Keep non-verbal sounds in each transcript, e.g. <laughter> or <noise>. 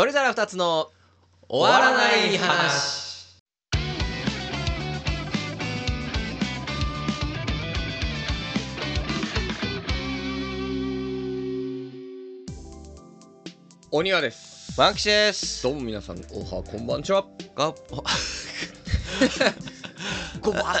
鳥皿二つの終わらない話。お庭です。マンキシです。どうも皆さんおはこんばんちは。が <laughs> ごば <laughs>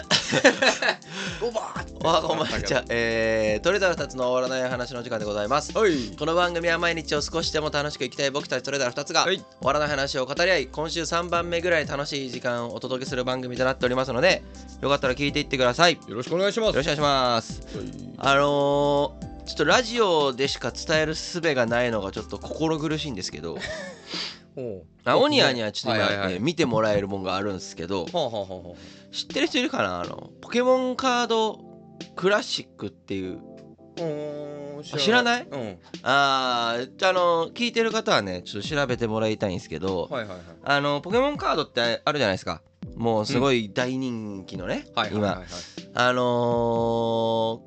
ごばおはこん。ばんにちはえー、鳥皿二つの終わらない話の時間でございます。はい。この番組は毎日を少しでも楽しく生きたい僕たちそれぞれ2つがはい。終わらない話を語り合い今週3番目ぐらい楽しい時間をお届けする番組となっておりますのでよかったら聞いていってください。よよろしくお願いします。ろしくお願いします。あのー、ちょっとラジオでしか伝える術がないのがちょっと心苦しいんですけど <laughs> おあオニアにはちょっと今、はいはいはい。えー見てもらえるもんがあるんですけどはあはあはあは知ってる人いるかな？あのポケモンカードクラシックっていう。知らない？うん。あああの聞いてる方はねちょっと調べてもらいたいんですけど、はいはいはい。あのポケモンカードってあるじゃないですか。もうすごい大人気のね、はいはいはいはい。今。あの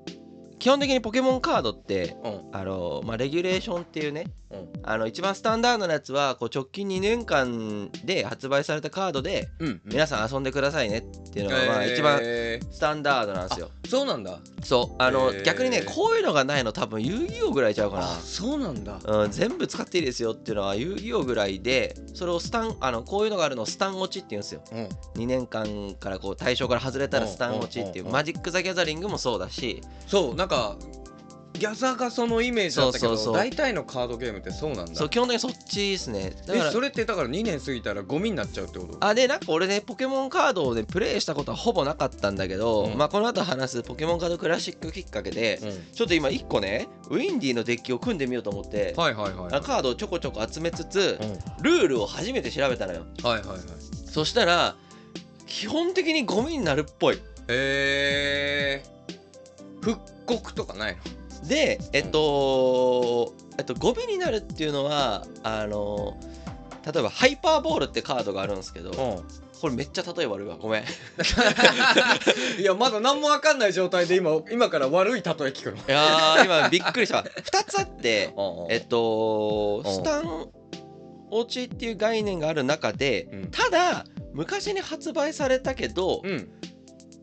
ー基本的にポケモンカードってうん。あのーまあレギュレーションっていうねうん。あの一番スタンダードなやつはこう直近2年間で発売されたカードでうん皆さん遊んでくださいねっていうのがまあ一番えースタンダードなんですよ。あそうなんだ。そう。あのへー。逆にねこういうのがないの多分遊戯王ぐらいちゃうかな。あそうなんだ。うん、全部使っていいですよっていうのは遊戯王ぐらいでそれをスタンあのこういうのがあるのをスタン落ちって言うんですよ。うん。2年間からこう対象から外れたらスタン落ちっていううんうんうんうん。マジック・ザ・ギャザリングもそうだし。そうなんかギャザーがそのイメージだったけどそうそうそう。大体のカードゲームってそうなんだ。そう基本的にそっちですね。だからえそれってだから2年過ぎたらゴミになっちゃうってこと？あでなんか俺ねポケモンカードをねプレイしたことはほぼなかったんだけど、うん。まあこの後話すポケモンカードクラシックきっかけで、うん。ちょっと今1個ねウィンディのデッキを組んでみようと思って、はいはいはい。カードをちょこちょこ集めつつうん。ルールを初めて調べたのよ。はいはいはい。そしたら基本的にゴミになるっぽい。えー、復刻とかないでえっと、えっとゴミになるっていうのはあの例えばハイパーボールってカードがあるんですけど、のこれめっちゃ例え悪いわ。ごめん。い <laughs> いやまだ何も分かんない状態で今今から悪い例え聞くの。やー今びっくりした2つあって <laughs> えっとうん。スタン落ちっていう概念がある中で、うん。ただ昔に発売されたけど、うん。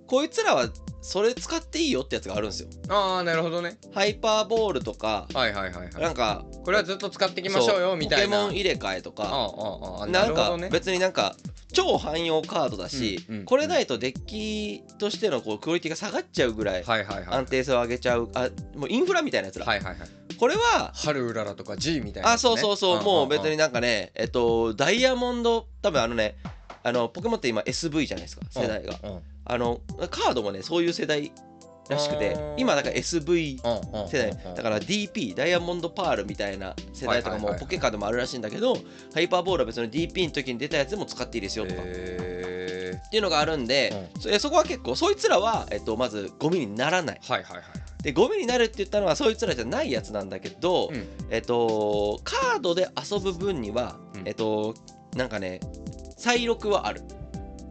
こいつらはそれ使っていいよってやつがあるんですよ。ああなるほどね。ハイパーボールとか、はいはいはいはい。なんかこれはずっと使っていきましょうよみたいな。ポケモン入れ替えとかああああななんかるほどね。別になんか超汎用カードだし、うんうんこれないとデッキとしてのこうクオリティが下がっちゃうぐらいはいはいはい安定性を上げちゃうあもうインフラみたいなやつら、はいはいはい。これは春うららとか G みたいなやあそうそうそう、んもう別にんなんかねえっとダイヤモンド多分あのねあのポケモンって今 SV じゃないですか世代が、うんうんあのカードもねそういう世代らしくて今だから SV 世代うんだから DP ダイヤモンドパールみたいな世代とかもポケカードもあるらしいんだけどハイパーボールは別に DP の時に出たやつでも使っていいですよと。かへっていうのがあるんで、そえそこは結構そいつらは、えっと、まずゴミにならない。ーはいはいはい。でゴミになるって言ったのはそいつらじゃないやつなんだけど、うん。えっとカードで遊ぶ分には、うん。えっとなんかね再録はある。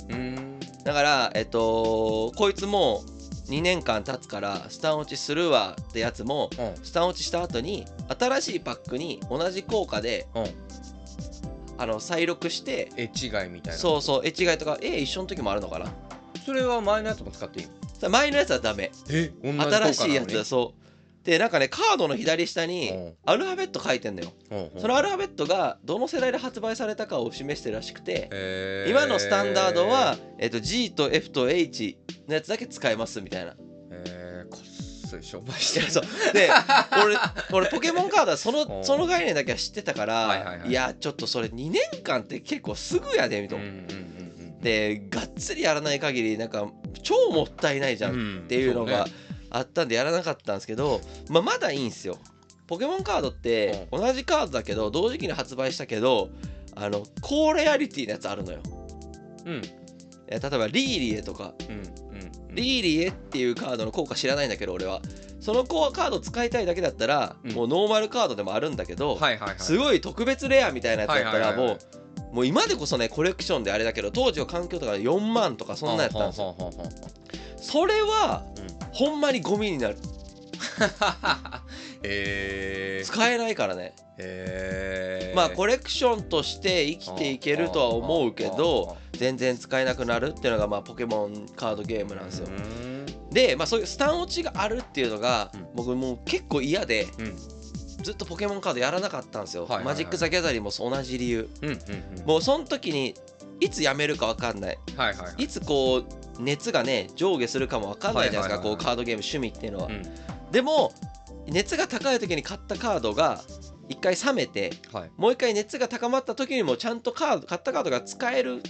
うーんだからえっとこいつも2年間経つからスタン落ちするわってやつもうん。スタン落ちした後に新しいパックに同じ効果でうん。あの再録して絵違いみたいな。そうそう絵違いとか絵一緒の時もあるのかな。それは前のやつも使っていいの？さ前のやつはダメ。え新しいやつだそうでなんかねカードの左下にうん。アルファベット書いてんだよ。そのアルファベットがどの世代で発売されたかを示してるらしくて今のスタンダードは、えっと G と F と H のやつだけ使えますみたいな。えー、こっそり商売してる。いやそう。で俺俺ポケモンカードはそうん。のその概念だけは知ってたから、はいはいはい。いやちょっとそれ2年間って結構すぐやでみたいな。うんうんうんでがっつりやらない限りなんか超もったいないじゃんうんっていうのがそうねあったんでやらなかったんですけど、まあ、まだいいんですよ。ポケモンカードって同じカードだけど同時期に発売したけどあの高レアリティのやつあるのよ。うん。えー例えばリーリエとか。うんうんリーリエっていうカードの効果知らないんだけど俺は。そのカード使いたいだけだったら、うん。もうノーマルカードでもあるんだけど、はいはいはい。すごい特別レアみたいなやつだったらはいはいはいはい。もうもう今でこそねコレクションであれだけど当時は環境とかで4万とかそんなやったんですよ。それはうんほんまにゴミになる。<laughs> えー、使えないからね。えー、まあコレクションとして生きていけるとは思うけど全然使えなくなるっていうのがまあポケモンカードゲームなんですよ。でまあそういうスタン落ちがあるっていうのがうん。僕もう結構嫌でうん。ずっとポケモンカードやらなかったんですよ。マジック・ザ・ギャザリンも同じ理由。もうその時にいつやめるか分かんない。いつこう熱がね上下するかも分かんないじゃないですかこうカードゲーム趣味っていうのは。うん。でも熱が高い時に買ったカードが一回冷めてはい。もう一回熱が高まった時にもちゃんとカード買ったカードが使える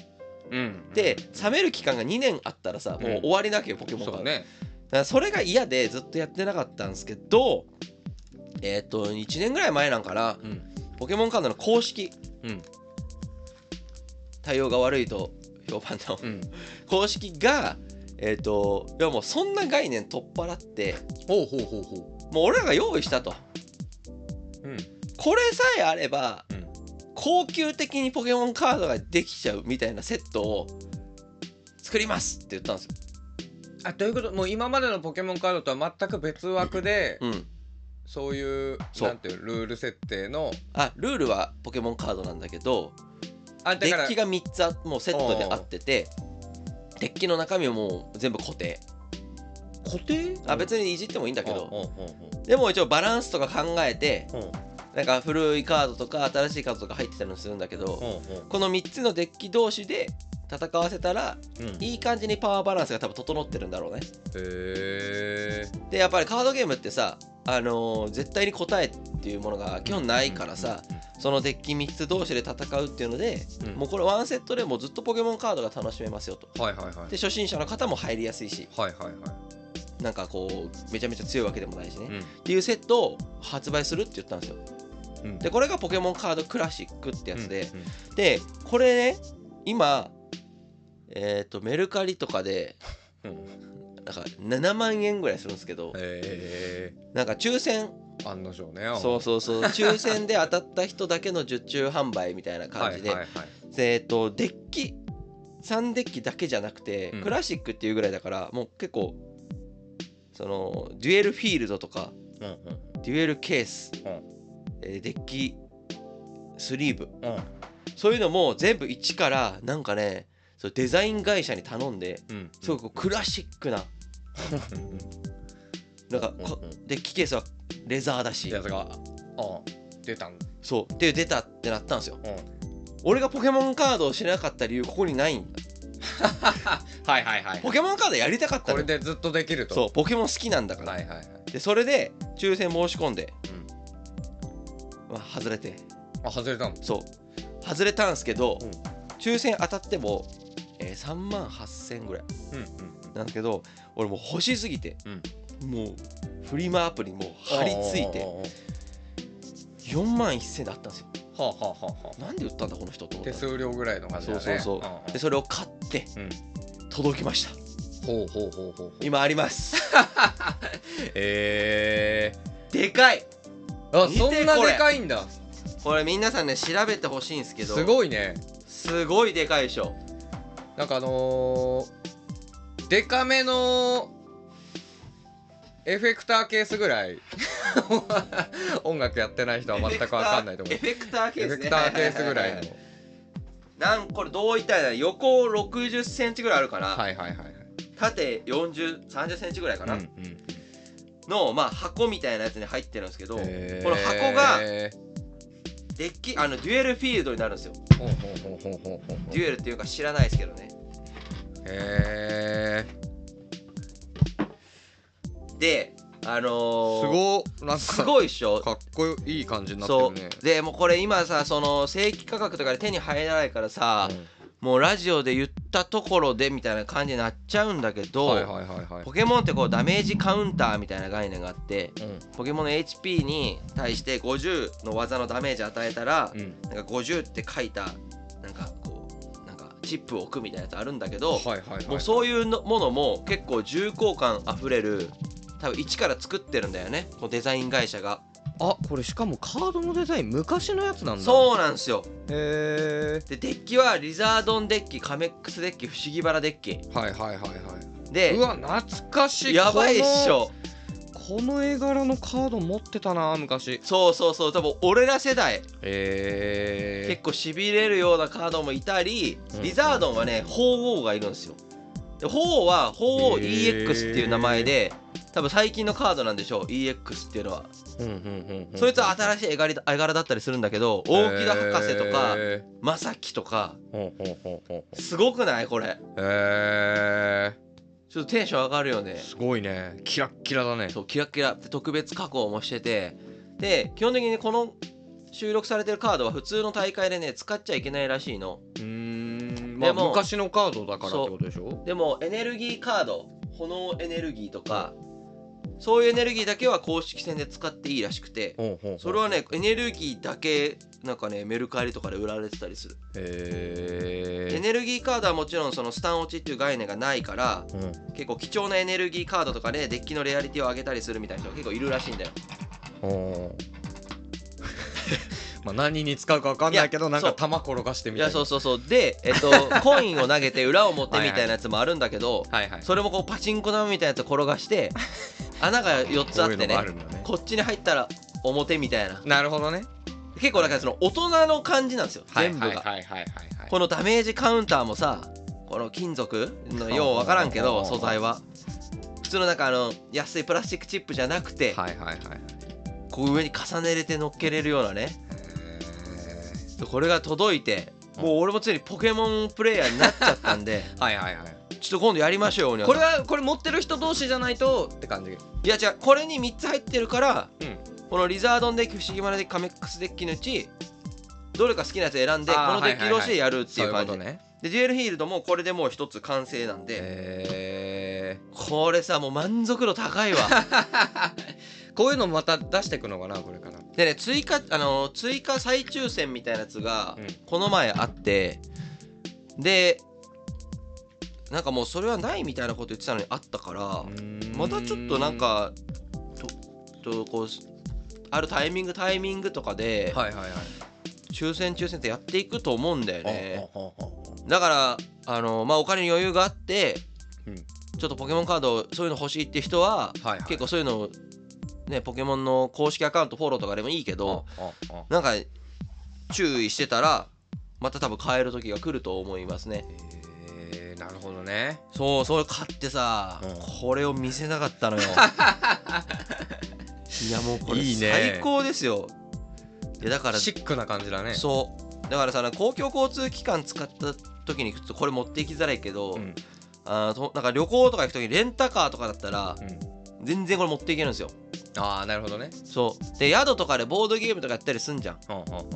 うん。で冷める期間が2年あったらさもう終わりなきゃポケモンカードそうね。だからそれが嫌でずっとやってなかったんですけどえっ、と1年ぐらい前なんかなうん。ポケモンカードの公式。うん。対応が悪いと評判の。うん。公式がえっ、といやもうそんな概念取っ払ってほうほうほうほもう俺らが用意したと。ううん。これさえあればうん。高級的にポケモンカードができちゃうみたいなセットを作りますって言ったんですよ。あということもう今までのポケモンカードとは全く別枠で、うん、そういう。なんていうルール設定の。あルールはポケモンカードなんだけどあだからデッキが3つあもうセットであっててデッキの中身ももう全部固定。固定？あ別にいじってもいいんだけど。でも一応バランスとか考えてなんか古いカードとか新しいカードとか入ってたりもするんだけどうんこの3つのデッキ同士で戦わせたらいい感じにパワーバランスが多分整ってるんだろうね。へえでやっぱりカードゲームってさあのー絶対に答えっていうものが基本ないからさそのデッキ3つ同士で戦うっていうのでうん。もうこれワンセットでもうずっとポケモンカードが楽しめますよと。はいはいはい。で初心者の方も入りやすいし。はいはいはなんかこうめちゃめちゃ強いわけでもないしね、いうん。っていうセットを発売するって言ったんですよ。うん。でこれがポケモンカードクラシックってやつで、うんでこれね今えっ、とメルカリとかでうんなんか7万円ぐらいするんですけどへえなんか抽選。案の定ねそうそうそう。<laughs> 抽選で当たった人だけの受注販売みたいな感じで、はいはいはい。でえっとデッキ3デッキだけじゃなくて、うん。クラシックっていうぐらいだからもう結構そのデュエルフィールドとかうんうん。デュエルケース、ん。えーデッキスリーブ。うん。そういうのも全部一からなんかねそうデザイン会社に頼んでうん。すごいこうクラシックな <laughs> なんかこうんうん。デッキケースはレザーだし。やつがあ出たん。そう。で出たってなったんですよ。うん。俺がポケモンカードを知らなかった理由ここにないんだ。<laughs> はいはいはいポケモンカードやりたかったの。これでずっとできると。そうポケモン好きなんだから、はいはいはい。でそれで抽選申し込んで、うん。まあ、外れて。あ外れたの？そう。外れたんですけど、うん。抽選当たっても、えー3万8000ぐらい。うんうん。なんだけど俺もう欲しすぎて、もうフリマアプリにもう張り付いて4万1000であったんですよ。はあはあはあはあ。なんで売ったんだこの人と手数料ぐらいの感じだね。そうそうそう。でそれを買ってうん。届きました。ほうほうほうほう今あります。<laughs> えでかい。ー、あそんなでかいんだこれ。皆さんね調べてほしいんですけどすごいねすごいでかいでしょなんかあのー、デカめのエフェクターケースぐらい。<laughs> 音楽やってない人は全くわかんないと思う。エフェクターケースね。エフェクターケースぐらいの。<laughs> なんこれどういったら横6 0ンチぐらいあるかな、はいはいはいはい。縦4 0 3 0ンチぐらいかな、うんうんの、まあ、箱みたいなやつに入ってるんですけど、この箱がデッキあのデュエルフィールドになるんですよ。デュエルっていうか知らないですけどねへえであのー、すごなんかすごいっしょ。かっこいい感じになってそるね。う。でもうこれ今さその正規価格とかで手に入らないからさ、もうラジオで言ったところでみたいな感じになっちゃうんだけど、はいはいはいはい。ポケモンってこうダメージカウンターみたいな概念があってうん。ポケモンの HP に対して50の技のダメージ与えたら、うん。なんか50って書いたなんかチップを置くみたいなやつあるんだけど、はいはいはいもうそういうのものも結構重厚感あふれる多分一から作ってるんだよね。このデザイン会社が。あこれしかもカードのデザイン昔のやつなんだ。そうなんですよ。へでデッキはリザードンデッキカメックスデッキ不思議バラデッキ。えはいはいはいはい。でうわ懐かしい。やばいっしょここの絵柄のカード持ってたな昔。そうそうそう。多分俺ら世代。え結構しびれるようなカードもいたり、うん。リザードンはね鳳凰がいるんですよ。で鳳凰は鳳凰 EX っていう名前で多分最近のカードなんでしょう。EX っていうのは、うんうんうんうん。そいつは新しい絵柄絵柄だったりするんだけど大木田博士とかへ正樹とか。すごくない？これ。へえちょっとテンション上がるよね。すごいね。キラッキラだね。そうキラッキラ。って特別加工もしてて。で基本的にこの収録されてるカードは普通の大会でね使っちゃいけないらしいの。うーん。まあ昔のカードだからってことでしょ？でもエネルギーカード。炎エネルギーとかそういうエネルギーだけは公式戦で使っていいらしくて。それはねエネルギーだけなんかねメルカリとかで売られてたりする、へえエネルギーカードはもちろんそのスタン落ちっていう概念がないからうん。結構貴重なエネルギーカードとかでデッキのレアリティを上げたりするみたいな人が結構いるらしいんだよ。おー <laughs> まあ何に使うか分かんないけどなんか玉転がしてみたいな。いやそうそうそう。でえっと <laughs> コインを投げて裏を持ってみたいなやつもあるんだけどはいはい。それもこうパチンコ玉みたいなやつ転がして <laughs> 穴が4つあってこういうのねがあるんだね。こっちに入ったら表みたいな。なるほどね結構だからその大人の感じなんですよ全部が、このダメージカウンターもさこの金属のようわからんけど素材は。普通のなんかあの安いプラスチックチップじゃなくてはいはいはいこう上に重ねれて乗っけれるようなね。へこれが届いてもう俺もついにポケモンプレイヤーになっちゃったんでー <laughs> はいはいはい。ちょっと今度やりましょうよこれはこれ持ってる人同士じゃないとって感じ。いや違うこれに3つ入ってるからうんこのリザードンデッキ不思議マナデッキカメックスデッキのうちどれか好きなやつ選んでこのデッキ同士でやるってそうい感じ。でデュエルフィールドもこれでもう一つ完成なんで。へこれさもう満足度高いわ。ー <laughs> こういうのまた出していくのかなこれから。でね追加あの追加再抽選みたいなやつがうん。この前あってでなんかもうそれはないみたいなこと言ってたのにあったからまたちょっとなんかととこうあるタイミングタイミングとかではいはいはい。抽選抽選ってやっていくと思うんだよね。だからあのまあお金に余裕があってうん。ちょっとポケモンカードそういうの欲しいって人はうはいはい。結構そういうのねポケモンの公式アカウントフォローとかでもいいけどなんか注意してたらまた多分買える時が来ると思いますね。へーなるほどね。そうそれ買ってさ、うん。これを見せたかったのよ。<laughs> いやもうこれ最高ですよ。いやだからシックな感じだね。そう。だからさ公共交通機関使った時にこれ持っていきづらいけど、うん。あーとなんか旅行とか行く時にレンタカーとかだったらうん。全然これ持っていけるんですよ。ああなるほどね。そう。で宿とかでボードゲームとかやったりすんじゃん。ほうほうほ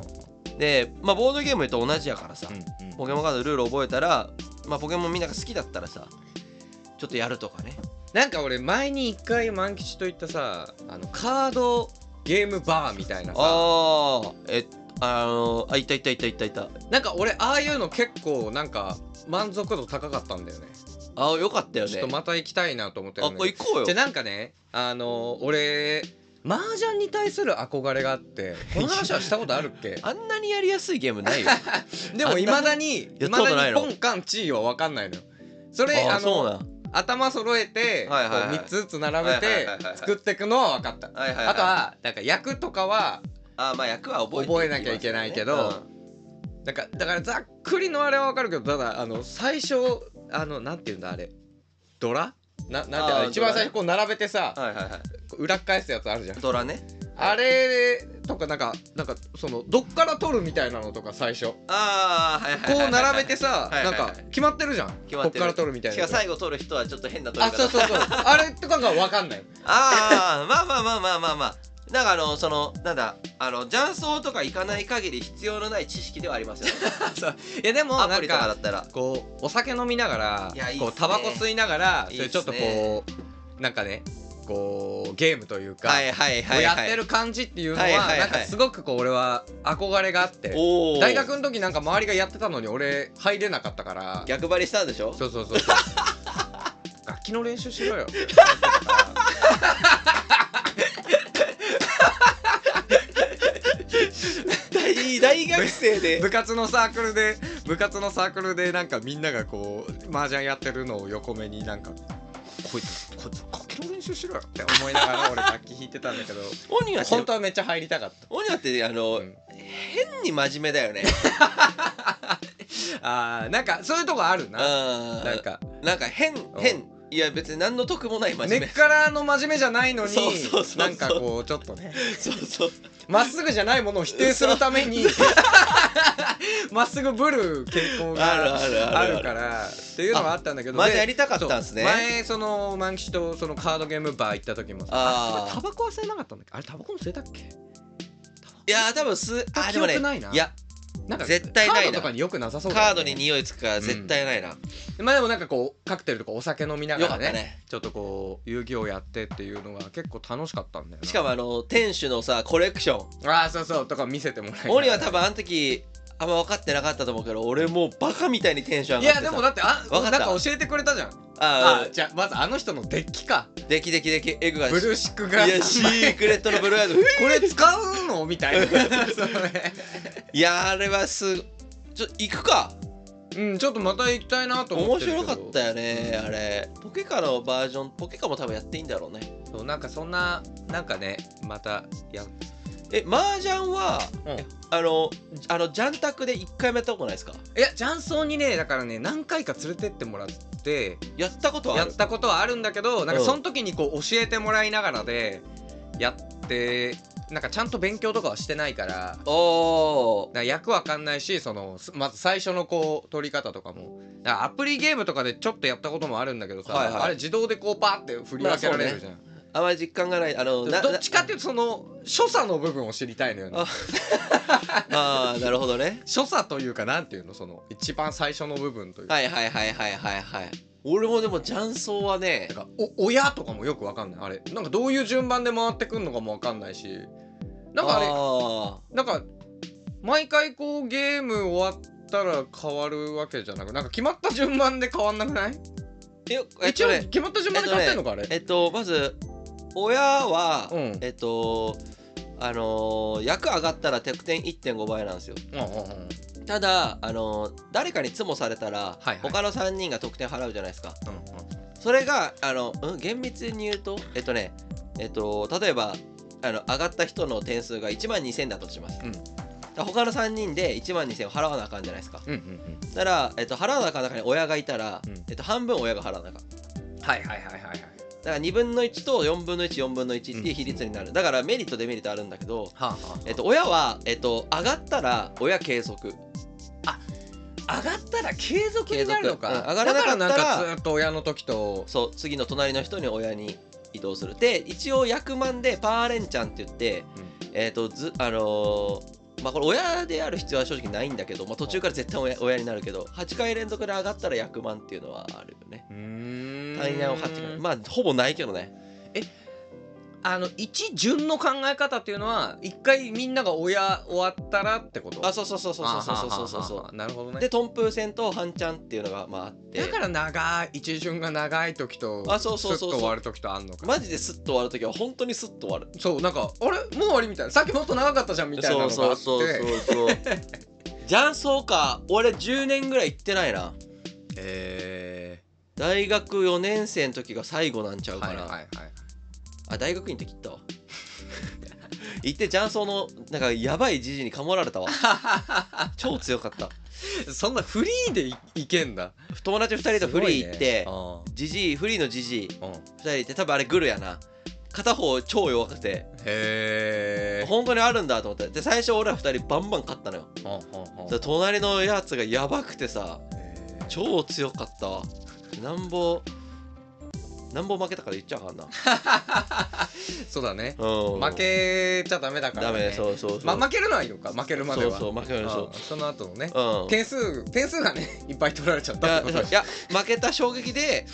うでまあボードゲームと同じやからさ、うんうん。ポケモンカードのルール覚えたらまあポケモンみんなが好きだったらさちょっとやるとかね。なんか俺前に一回万吉と言ったさあのカードゲームバーみたいなさ。ああえあのあいたいたいたいたいた。なんか俺ああいうの結構なんか満足度高かったんだよね。あよかったよね。ちょっとまた行きたいなと思ってるあこれ行こうよ。じゃあなんかねあの俺麻雀に対する憧れがあって <laughs> この話はしたことあるっけ？あんなにやりやすいゲームないよ。<laughs> でもいまだにいまだにポンカンチーは分かんないのよ。それあの頭揃えてはいはいはい。こう3つずつ並べて作っていくのは分かった。はいはい、はい、あとはなんか役とかはあまあ役は覚えて覚えなきゃいけないけどなんかだからざっくりのあれは分かるけどただあの最初あのなんていうんだあれ。ドラ？ななんていうのあー一番最初こう並べてさはいはいはい。裏返すやつあるじゃん。ドラね。あれとかなんかなんかそのどっから取るみたいなのとか最初。こああはいはいはいはいう並べてさはいはいはい。なんか決まってるじゃん。決まってる。こっから取るみたいな。しかも最後取る人はちょっと変な取り方。あそうそうそう。あれとかが分かんない。<laughs> ああまあまあまあまあまあまあなんかあのそのなんだあの雀荘とか行かない限り必要のない知識ではありますよね。<laughs> いやでもアプリとかなんかだったら。こうお酒飲みながらこうタバコ吸いながらそれちょっとこうなんかねこうゲームというかはいはいこはい。やってる感じっていうのはなんかすごくこう俺は憧れがあって。大学の時なんか周りがやってたのに俺入れなかったから。逆張りしたんでしょ？そうそうそうそう。<laughs> 楽器の練習しろよ <laughs> 大大学生で。<laughs> 部活のサークルで部活のサークルでなんかみんながこう麻雀やってるのを横目になんかこいつこいつか楽器の練習しろよって思いながら <laughs> 俺楽器弾いてたんだけど。鬼は本当はめっちゃ入りたかった。鬼はってあの、うん。変に真面目だよね。<laughs> あーなんかそういうとこあるな。ななんか。なんか変変いや別に何の得もない真面目。根っからの真面目じゃないのにそうそうそうそう。なんかこうちょっとね。そうそう。まっすぐじゃないものを否定するために <laughs> まっすぐぶる傾向あるがあるある。あるからっていうのはあったんだけどまだでやりたかったんすね。そう前その万吉とそのカードゲームバー行った時もさあー。あタバコは吸えなかったんだっけ？あれタバコも吸えたっけ？いやー多分すああでもねないな。いやなんか絶対ないな。カードとかによくなさそうだよね。カードに匂いつくから絶対ないな、まあでもなんかこうカクテルとかお酒飲みながらねね。ちょっとこう遊戯王やってっていうのが結構楽しかったんだよな。しかもあの店主のさコレクション。ああそうそうとか見せてもらいながら。鬼は多分あの時あんま分かってなかったと思うけど俺もうバカみたいにテンションい上がってさ。やでもだってあった。なんか教えてくれたじゃん。ああじゃあまずあの人のデッキか。あできできできエグがブルーシックがいやシークレットのブルーアイド <laughs> これ使うの？みたいな。<laughs> いやあれはすちょ行くか。うんちょっとまた行きたいなと思面ってるけど。白かったよねあれ。ポケカのバージョンポケカも多分やっていいんだろうね。そうなんかそんななんかねまたやえ麻雀はうん。あのあのジャンタクで1回もやったことないですか？いや雀荘にねだからね何回か連れてってもらってやったことはある。やったことはあるんだけどなんかうんその時にこう教えてもらいながらでやってなんかちゃんと勉強とかはしてないからおー。なんか役わかんないしそのすまず最初のこう取り方とかも。アプリゲームとかでちょっとやったこともあるんだけどさ、はいはい。あれ自動でこうパーって振り分けられるじゃん、あまり実感がない。あのなどっちかっていうとその所作の部分を知りたいのよね。あ <laughs> ああなるほどね。所作というかなんていうのその一番最初の部分というか、はいはいはいはいはいはい。俺もでも雀荘はねなんかお親とかもよくわかんない。あれ。なんかどういう順番で回ってくんのかもわかんないし。なんかあれあなんか毎回こうゲーム終わったら変わるわけじゃなくなんか決まった順番で変わんなくない？ーええっ一応とね決まった順番で変わってんのかあれ？えっとまず親は、うん。えっとあのー役上がったら得点1.5倍なんですよ。うんうんうん。ただあのー誰かにツモされたら、はいはい。他の3人が得点払うじゃないですか。うんそれがあの、うん、厳密に言うとえっとねえっと例えばあの上がった人の点数が1万2000だとします、うん。他の3人で1万2000を払わなあかんじゃないですか。うんうんだから、えっと、払わなあかん中に親がいたら、うん。えっと、半分親が払わなあかんうん。はいはいはいはいはいだから2分の1と4分の14分の1っていう比率になる、だからメリットデメリットあるんだけど、えっと、親は、えっと、上がったら親継続。上がったら継続になるのか、うん。上がらなかったらだからなんかずっと親の時と。そう次の隣の人に親に移動する。で一応役満でパーレンチャンって言って、えっとずあのーまあこれ親である必要は正直ないんだけど、まあ、途中から絶対親親になるけど8回連続で上がったら役満っていうのはあるよね。うん。単位を8回まあほぼないけどねあの一順の考え方っていうのは一回みんなが親終わったらってこと？あそうそうそうそうそうそうそうそうそあははははなるほどね。うでトンプー戦と半チャンっていうのがまああって。だから長い一順が長い時とあそうそうそうそう。スッと終わる時とあんのか。マジでスッと終わるときは本当にスッと終わるそうなんかあれ？もう終わりみたいな。さっきもっと長かったじゃんみたいなのがあって。そうそうそうそうそう。<laughs> 雀荘か。俺10年ぐらい行ってないな。え大学4年生の時が最後なんちゃー、うかな、はいはいはいあ大学院の時行ったわ。<laughs> 行って雀荘のなんかやばいじじにかもられたわ。<laughs> 超強かった。そんなフリーでいいけんだ。友達2人とフリー行ってあじじいフリーのじじいうん。2人行って多分あれグルやな。片方超弱くて。へえ。本当にあるんだと思って。で最初俺ら2人バンバン勝ったのよ。で隣のやつがやばくてさ超強かったわ。なんぼなんぼ負けたから言っちゃうかん。な <laughs> そうだね。うん。負けちゃダメだからダねメそうそうそう。まあ負けるのはいいのか負けるまでは。そうそう負けるそう。あその後のね。うん。点数点数がね <laughs> いっぱい取られちゃっいたってこと。やいや負けた衝撃で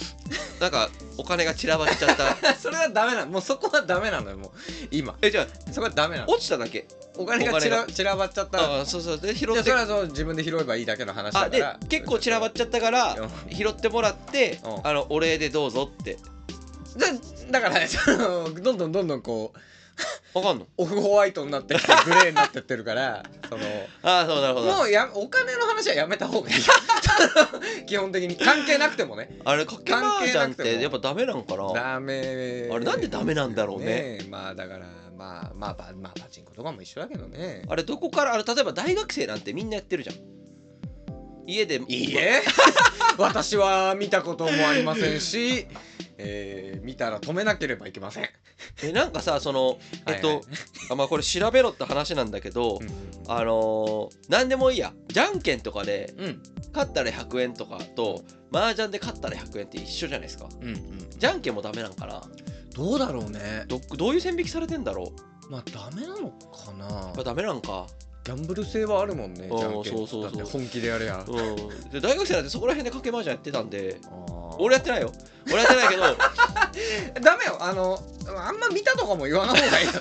なんかお金が散らばっちゃった。<laughs> それはダメなのもうそこはダメなのよもう。今。えじゃそこはダメなあの。落ちただけお金が散ら散らばっちゃった。らああそうそう。で拾じゃあってそれはそう自分で拾えばいいだけの話だあでから結構散らばっちゃったからうん。拾ってもらってうん。あのお礼でどうぞって。だだからねそのどんどんどんどんこうわかんの？<laughs> オフホワイトになってきてグレーになってってるからそのああそうなるほど。もうやお金の話はやめた方がいい。<laughs> 基本的に関係なくてもね。あれかけ麻雀っ関係なくてやっぱダメなんかな？ダメ。あれなんでダメなんだろうねえまあだからまあまあまあまあパチンコとかも一緒だけどね。あれどこからあれ例えば大学生なんてみんなやってるじゃん。家で。いいえ。<laughs> 私は見たこともありませんし、えー見たら止めなければいけません。えなんかさその <laughs> えっと、はい。はいあまあこれ調べろって話なんだけど、あのー、何でもいいや。じゃんけんとかでうん。勝ったら100円とかと麻雀で勝ったら100円って一緒じゃないですか。うんうん。じゃんけんもダメなんかなどうだろうね。どどういう線引きされてんだろう？まあダメなのかな。やっぱ。ダメなんか。ギャンブル性はあるもんね。うんじゃんけん。そうそうそう。だって本気でやるやん。うん。で大学生なんてそこら辺でかけ麻雀やってたんで。俺やってないよ。俺やってないけど。<laughs> ダメよ。あのあんま見たとかも言わない方がいいよ。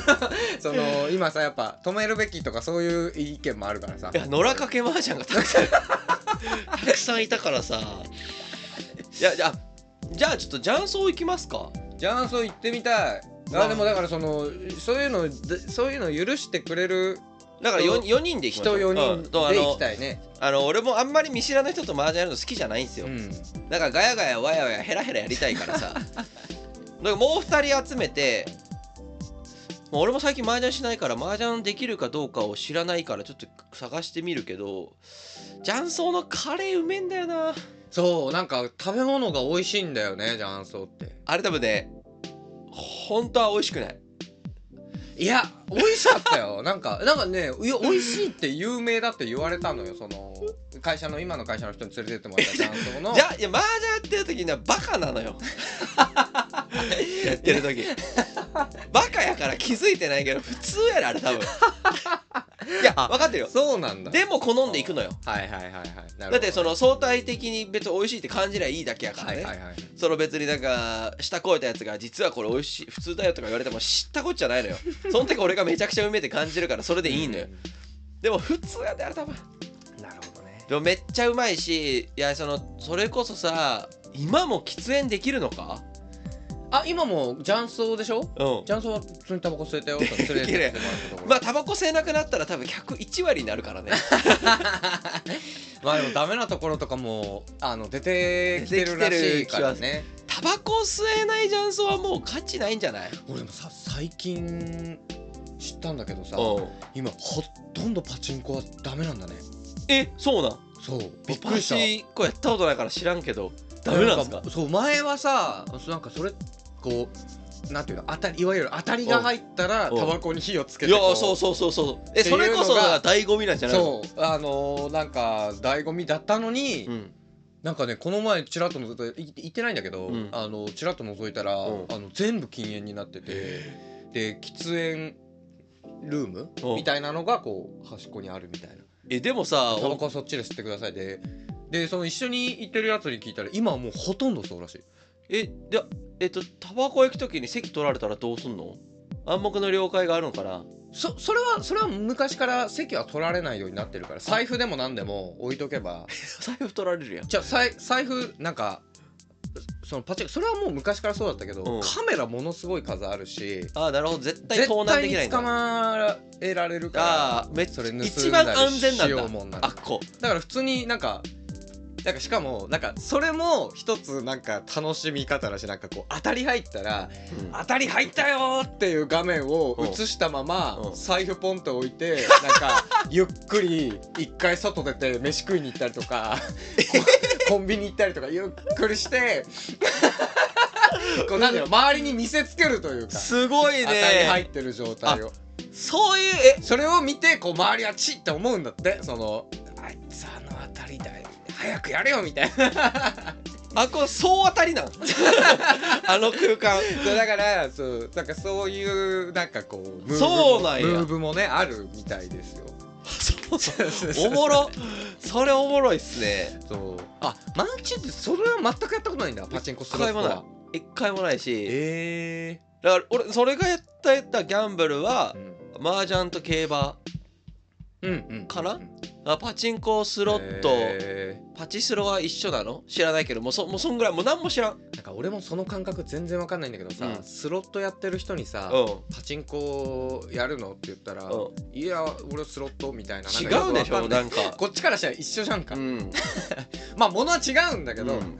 <laughs> その今さやっぱ止めるべきとかそういう意見もあるからさ。いや野良かけ麻雀がたくさん <laughs> たくさんいたからさ。いやじゃあじゃあちょっと雀荘行きますかジャンソー行ってみたい。まあ。あでもだからそのそういうのそういうの許してくれるだから 4, 4人で行きましょ人う4人で行きたいね。あの俺もあんまり見知らない人と麻雀やるの好きじゃないんですよ、うん。だからガヤガヤワヤワヤヘラヘラやりたいからさ。<laughs> だからもう2人集めてもう俺も最近麻雀しないから麻雀できるかどうかを知らないからちょっと探してみるけど雀荘のカレーうめえんだよなそうなんか食べ物が美味しいんだよねジャンソーって。あれ多分ね本当は美味しくない。いや美味しかったよ。<laughs> なんかなんかねいや美味しいって有名だって言われたのよその会社の今の会社の人に連れてってもらったジャンソーの。じゃあいや麻雀やってる時にはバカなのよ。<laughs> やってる時。バカやから気づいてないけど普通やろあれ多分いやあ分かってるよ。そうなんだ。でも好んでいくのよ。はいはいはいはい。だってその相対的に別に美味しいって感じりゃいいだけやからね、はいはいはい。その別になんか下超えたやつが実はこれ美味しい普通だよとか言われても知ったこっちゃないのよ。<laughs> その時俺がめちゃくちゃうめえって感じるからそれでいいのよ、でも普通やであれ多分。なるほどね。でもめっちゃうまいしいやそのそれこそさ今も喫煙できるのか？あ今も雀荘でしょ？うん。雀荘は普通にタバコ吸えたよまあタバコ吸えなくなったら多分客1割になるからね。<laughs> まあでもダメなところとかもあの出てきてるらしいからね。タバコ吸えない雀荘はもう価値ないんじゃない？俺もさ最近知ったんだけどさうん。今ほとんどパチンコはダメなんだね。えそうなん？そう。びっくりした私こうやったことないから知らんけどダメなんですか？そう前はさなんかそれこうなんていうの当たりいわゆる当たりが入ったらうん。タバコに火をつけいやそうそうそうそう。えそれこそが醍醐味なんじゃないの？そうあのーなんか醍醐味だったのに、うん。なんかねこの前ちらっと覗いてい言ってないんだけど、うん。あのちらっと覗いたら、うん。あの全部禁煙になっててで喫煙ルーム？うん。みたいなのがこう端っこにあるみたいな。えでもさタバコはそっちで吸ってくださいで。でその一緒に行ってるやつに聞いたら今はもうほとんどそうらしいえでえっとタバコ行く時に席取られたらどうすんの？暗黙の了解があるのかなそそれはそれは昔から席は取られないようになってるから財布でも何でも置いとけば。<laughs> 財布取られるやん。じゃあ財財布なんかそのパチンそれはもう昔からそうだったけど、うん。カメラものすごい数あるしああなるほど。絶対絶盗難できないんだ。対に捕まえられるからああめっそれ盗んだり一番安全なんしよだうもんならあっこ。だから普通になんかなんかしかもなんかそれも一つなんか楽しみ方だしなんかこう当たり入ったらうん。当たり入ったよーっていう画面を映したままうん。財布ポンと置いてなんか <laughs> ゆっくり一回外出て飯食いに行ったりとかコ <laughs> コンビニ行ったりとかゆっくりして <laughs> こうなんだろう周りに見せつけるというかすごい当たり入ねってる状態を。そういうえ？それを見てこう周りはチッって思うんだってそのあいつあの当たりだよ早くやれよみたいな。あこれ総当たりなん？<laughs> あの空間。そうだからそうなんかそういうなんかこうそうなんや。ムーブもねあるみたいですよ。おもろ。それおもろいっすね。そう。あマンチってそれは全くやったことないんだ。パチンコスロット一回もない。は一回もないし。えだから俺それがやったやったギャンブルはえうん。麻雀と競馬うんうんかなうんあパチンコスロット。へパチスロは一緒なの？知らないけど。もうそもうそんぐらい。もう何も知らん。ーなんか俺もその感覚全然わかんないんだけどさ、うん。スロットやってる人にさ、うパチンコやるのって言ったら、ういや俺スロットみたいな。なん違かよくうでしょわかんない。なんか。こっちからしたら一緒じゃんか、うん。<laughs> まあ物は違うんだけど、うん。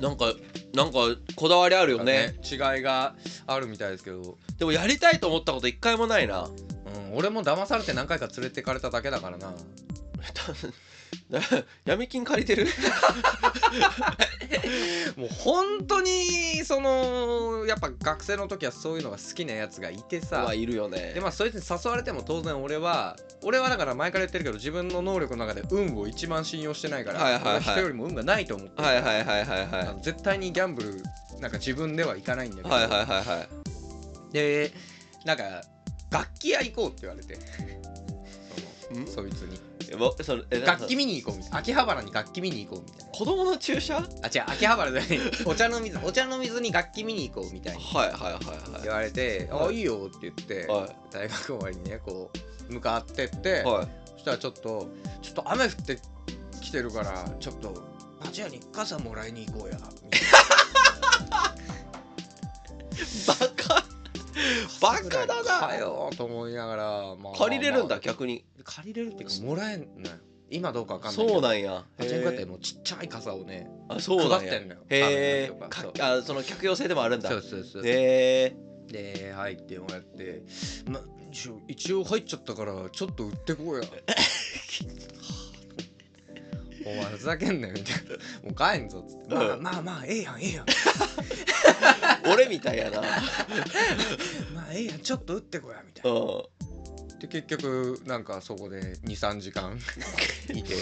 なんかなんかこだわりあるよね。違いがあるみたいですけど、でもやりたいと思ったこと一回もないな。うん、俺も騙されて何回か連れてかれただけだからな。<laughs> 闇金借りてる？<laughs> もう本当にそのやっぱ学生の時はそういうのが好きなやつがいてさ。はいるよね。でまあそいつに誘われても当然俺は俺はだから前から言ってるけど自分の能力の中で運を一番信用してないから、はいはいはい。俺人よりも運がないと思って。るはいはいはいはい。絶対にギャンブルなんか自分ではいかないんだけど、いはいはいはい。はでなんか楽器屋行こうって言われて。いそのそいつに。それ楽器見に行こうみたいな。秋葉原に楽器見に行こうみたいな。子供の注射はいあ違う秋葉原でお茶の水お茶の水に楽器見に行こうみたいにはいはい言われて「はい。あいいよ」って言って、は大学終わりにねこう向かってって、いはい。そしたらちょっと「ちょっと雨降ってきてるからちょっと町屋に傘もらいに行こうや」みたい <laughs> バカ。なバカだかなよと思いながら、まあ借りれるんだまあ逆に。借りれるっていう。かもらえんのよ。今どうかわかんないけど。そうなんや。パチンコやってへもうちっちゃい傘をねーあそうなんや。配ってんのよ。へえあその客寄せでもあるんだ。そうそうそうへえで入ってもらって、ま、一応一応入っちゃったからちょっと売ってこうや <laughs> お前ふざけんなよみたいな。もう帰んぞっつって、まあうん。まあまあええやんええやん。<laughs> 俺みたいやな。<laughs> まあええやんちょっと打ってこやみたいうなん。で結局なんかそこで23時間 <laughs> いて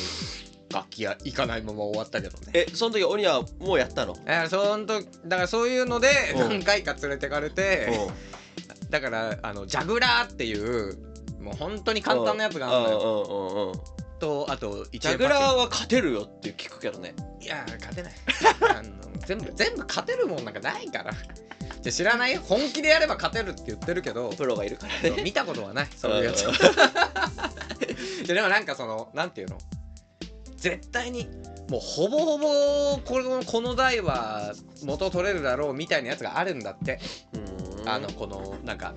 楽器屋行かないまま終わったけどね。えその時鬼はもうやったの？だからそんとだからそういうのでうん。何回か連れてかれてうん。だからあのジャグラーっていうもう本当に簡単なやつがあるのよ。うんうんうんうんとあとジジャグラーは勝てるよって聞くけどね。いや勝てない。<laughs> あの全部全部勝てるもんなんかないから。じゃ知らないよ。本気でやれば勝てるって言ってるけどプロがいるからね。見たことはない。そういうやつ。う <laughs> んででもなんかそのなんていうの？絶対にもうほぼほぼこのこの台は元取れるだろうみたいなやつがあるんだって。うん。あのこのなんか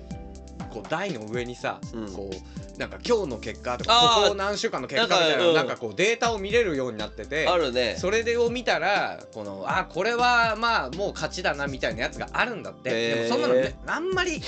こう台の上にさ、うん。こうなんか今日の結果とかここ何週間の結果みたいななんかこうデータを見れるようになっててあるね。それでを見たらこのあこれはまあもう勝ちだなみたいなやつがあるんだって。でもそんなのねあんまり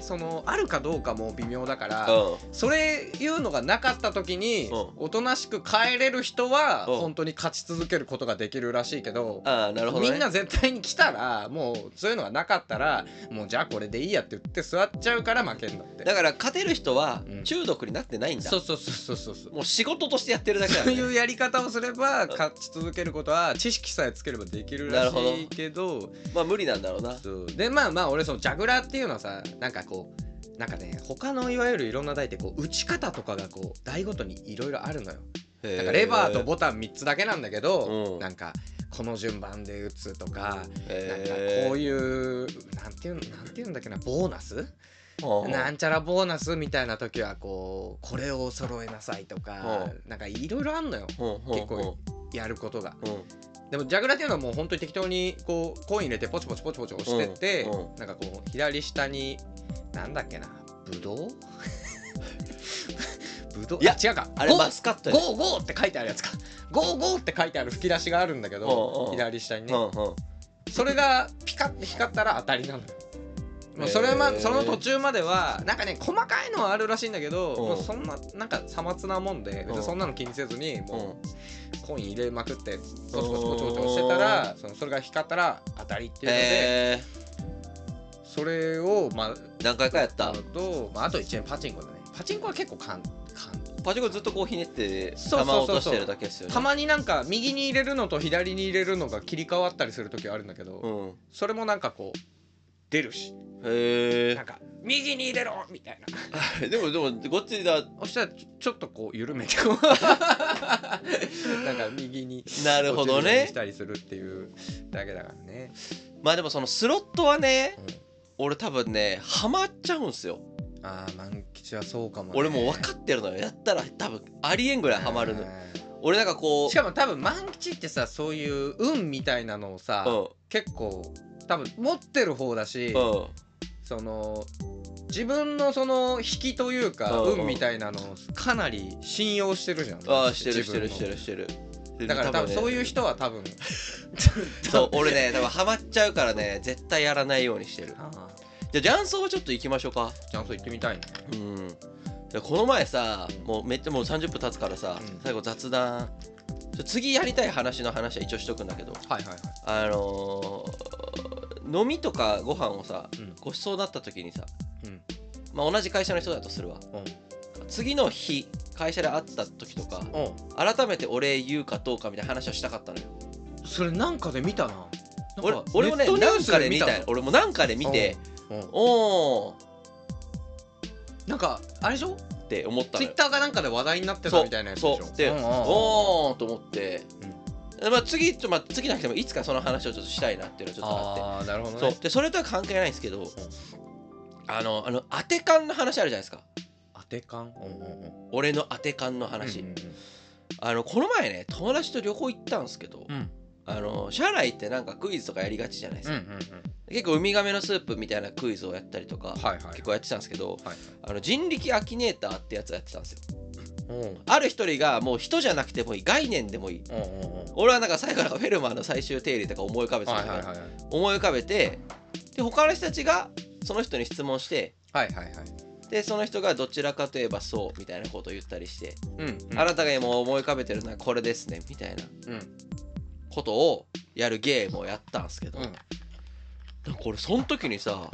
そのあるかどうかも微妙だからうそれいうのがなかった時にうん。おとなしく帰れる人はうん。本当に勝ち続けることができるらしいけどんああなるほどね。みんな絶対に来たらもうそういうのがなかったらもうじゃあこれでいいやって言って座っちゃうから負けんだって。だから勝てる人はうん。中毒になってないんだ。そうそうそうそうそうもう仕事としてやってるだけだそうねいうやり方をすれば勝ち続けることは知識さえつければできるらしいけど。まあ無理なんだろうな。そう。でまあまあ俺そのジャグラーっていうのはさなんかこうなんかね他のいわゆるいろんな台ってこう打ち方とかがこう台ごとにいろいろあるのよ。だなんかレバーとボタン3つだけなんだけど、うん。なんかこの順番で打つとか、なんかこういうなんていうなんていうんだっけなボーナスはあなんちゃらボーナスみたいな時はこうこれを揃えなさいとかはなんかいろいろあんのよ。結構やることが。でもジャグラーっていうのはもう本当に適当にこうコイン入れてポチポチポチポチ押してって、なんかこう左下になんだっけなブドウ？<laughs> ブドウ？いや違うか。あれマスカットや。ゴーゴーって書いてあるやつか。ゴーゴーって書いてある吹き出しがあるんだけど、左下にね、それがピカッて光ったら当たりなのよもうそれまその途中まではなんかね細かいのはあるらしいんだけど、うん。もうそんななんかさまつなもんで別にそんなの気にせずにもうコイン入れまくってポチポチポチポチ押してたらそのそれが光ったら当たりっていうのでえそれをまあー何回かやった？あと、まあ、あと1円パチンコだね。パチンコは結構簡単パチンコずっとこうひねってそうそうそうそう。玉を落としてるだけですよね。たまになんか右に入れるのと左に入れるのが切り替わったりする時はあるんだけど、うん。それもなんかこう出るし。へなんか右に入れろみたいな。え <laughs> でもでもこっちだそしたらちょっとこう緩めて。こ <laughs> うなんか右になるほどね。したりするっていうだけだからね、まあでもそのスロットはねうん。俺多分ねハマっちゃうんすよ。ああ万吉はそうかも、ね、俺もう分かってるのよ。やったら多分ありえんぐらいハマるの。うん俺なんかこうしかも多分万吉ってさそういう運みたいなのをさ、うん。結構多分持ってる方だし、うん。その自分のその引きというか、うんうん。運みたいなのをかなり信用してるじゃん。ああしてるしてるしてるしてる。だから多分ね。そういう人は多分。<laughs> そう俺ね多分ハマっちゃうからね絶対やらないようにしてる。じゃあ雀荘ちょっと行きましょうか。ちゃんと行ってみたいね。うん。この前さうん。もうめっちゃもう30分経つからさ、うん。最後雑談。次やりたい話の話は一応しとくんだけど。はいはいはい。あのー飲みとかご飯をさうん。ごちそうだった時にさ、うん。まあ、同じ会社の人だとするわ。次の日会社で会った時とかうん。うん改めてお礼言うかどうかみたいな話をしたかったのよ。それなんかで見たな。俺俺もねなんかで見た。俺もなんかで見てうん。うん。おーなんかあれでしょ？って思ったツイッターかなんかで話題になってたみたいなやつでしょ？そうで、んんん。おーと思って、まあ、次まあ、次なくてもいつかその話をちょっとしたいなっていうのがちょっとあって。ああなるほどね。そう。でそれとは関係ないんですけど、あのあの当て勘の話あるじゃないですか。当て感うんうんうん。俺の当て勘の話、うんうんあのこの前ね友達と旅行行ったんですけど、うん。あの社内ってなんかクイズとかやりがちじゃないですか、うんうんうん。結構ウミガメのスープみたいなクイズをやったりとか、はいはい結構やってたんですけどはいあの人力アキネーターってやつをやってたんですよ。うんある一人がもう人じゃなくてもいい。概念でもいい。うんうんうん。俺はなんか最後なんかフェルマーの最終定理とか思い浮かべてたんだけど、はいはいはい。思い浮かべてで他の人たちがその人に質問してはいはいはい。でその人がどちらかといえばそうみたいなことを言ったりして、うんうん。あなたが今思い浮かべてるのはこれですねみたいなうん。ことをやるゲームをやったんですけど、うん。なんか俺その時にさ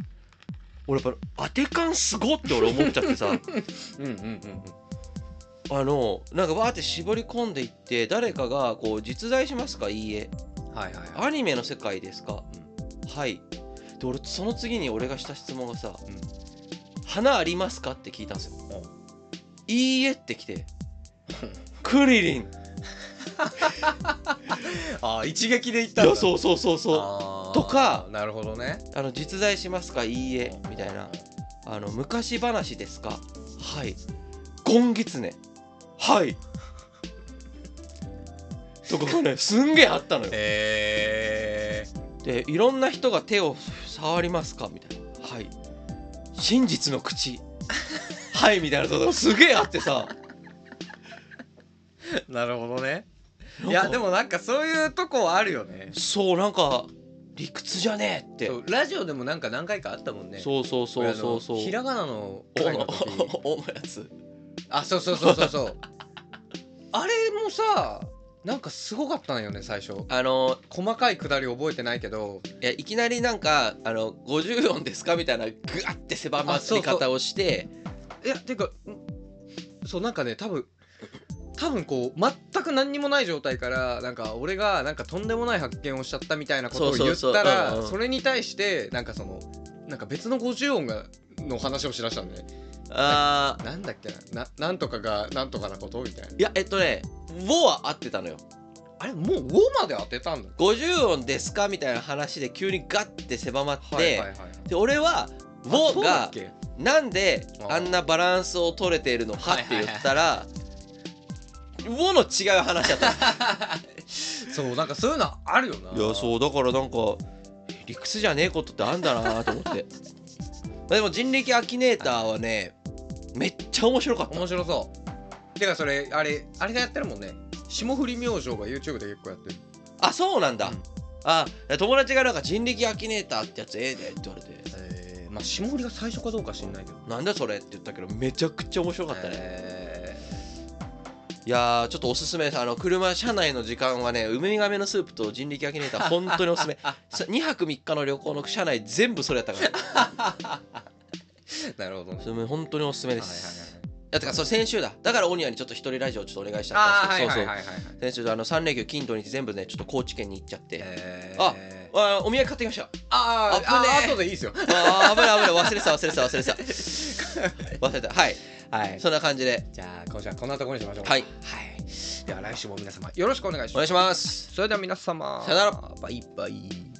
俺やっぱ当て感すごって俺思っちゃってさ。<laughs> うんうんうんあのなんかバーって絞り込んでいって誰かがこう実在しますか？いいえ。うんはいはいはい。アニメの世界ですか、はい。で俺その次に俺がした質問がさうん「花ありますか?」って聞いたんですよ。う。ん「いいえ」って来て「<laughs> クリリン」<laughs> ああ一撃でいったいやそうそうそうそう。うとかなるほどね。あの実在しますか？いいえ。みたいな。あの昔話ですか？はい。ゴンギツネはい。とかがねすんげえあったのよ。へえでいろんな人が手を触りますか？みたいな。はい。真実の口。<laughs> はいみたいなこと。がすげえあってさ。なるほどね。いなんかやでもなんかそういうとこはあるよね。そうなんか理屈じゃねえって。そうラジオでもなんか何回かあったもんね。そうそうそうそうそう。俺あのひらがなのお回の時おおのやつあそうそうそうそうそう。あれもさなんかすごかったんよね最初。あの細かいくだり覚えてないけど。いやいきなりなんかあの50音ですかみたいなグワッて狭まり方をして。いやてかんそうなんかね多分多分こう全く何にもない状態からなんか俺がなんかとんでもない発見をしちゃったみたいなことを言ったらそれに対してなんかそのなんか別の50音がの話をしだしたんで、ね、あー。<laughs> なんだっけ？なななんとかがなんとかなこと？みたいな。いやえっとね「ウは合ってたのよ。あれもう「ウォ」まで当てたんだ？50音ですか？みたいな話で急にガッて狭まって、はいはいはいで俺は「ウあそうだがなんであんなバランスを取れているのか？って言ったら「ウの違う話だった <laughs> そうなんかそういうのあるよな。いやそうだからなんか理屈じゃねえことってあんだなと思って。<laughs> でも人力アキネーターはねめっちゃ面白かった。面白そう。てかそれあれあれがやってるもんね。霜降り明星が YouTube で結構やってる。あそうなんだ、うん。あ友達がなんか人力アキネーターってやつええでって言われて。えー、まあ霜降りが最初かどうか知んないけど。なんだそれって言ったけどめちゃくちゃ面白かったね、えいやーちょっとおすすめ。ですあの車車内の時間はねウミガメのスープと人力アキネーター本当におすすめ。<laughs> さ2泊3日の旅行の車内全部それやったから。ー、<laughs> <laughs> なるほど。ねそれ本当におすすめはいはいです、はい。いやてかそれ先週だ。だからオニアにちょっと一人ラジオちょっとお願いしたああんですけど、先週あの3連休金土日全部ねちょっと高知県に行っちゃって、えあー、あお土産買ってきました。あー危ねえあ後でいいですよ。あー危ない危ない。忘れてた忘れてた忘れてた。<laughs> 忘れてた。はい。はい。そんな感じで。じゃあ今週はこんなところにしましょう。はい。はい、では来週も皆様よろしくお願いします。お願いします。それでは皆様。さよなら。バイバイ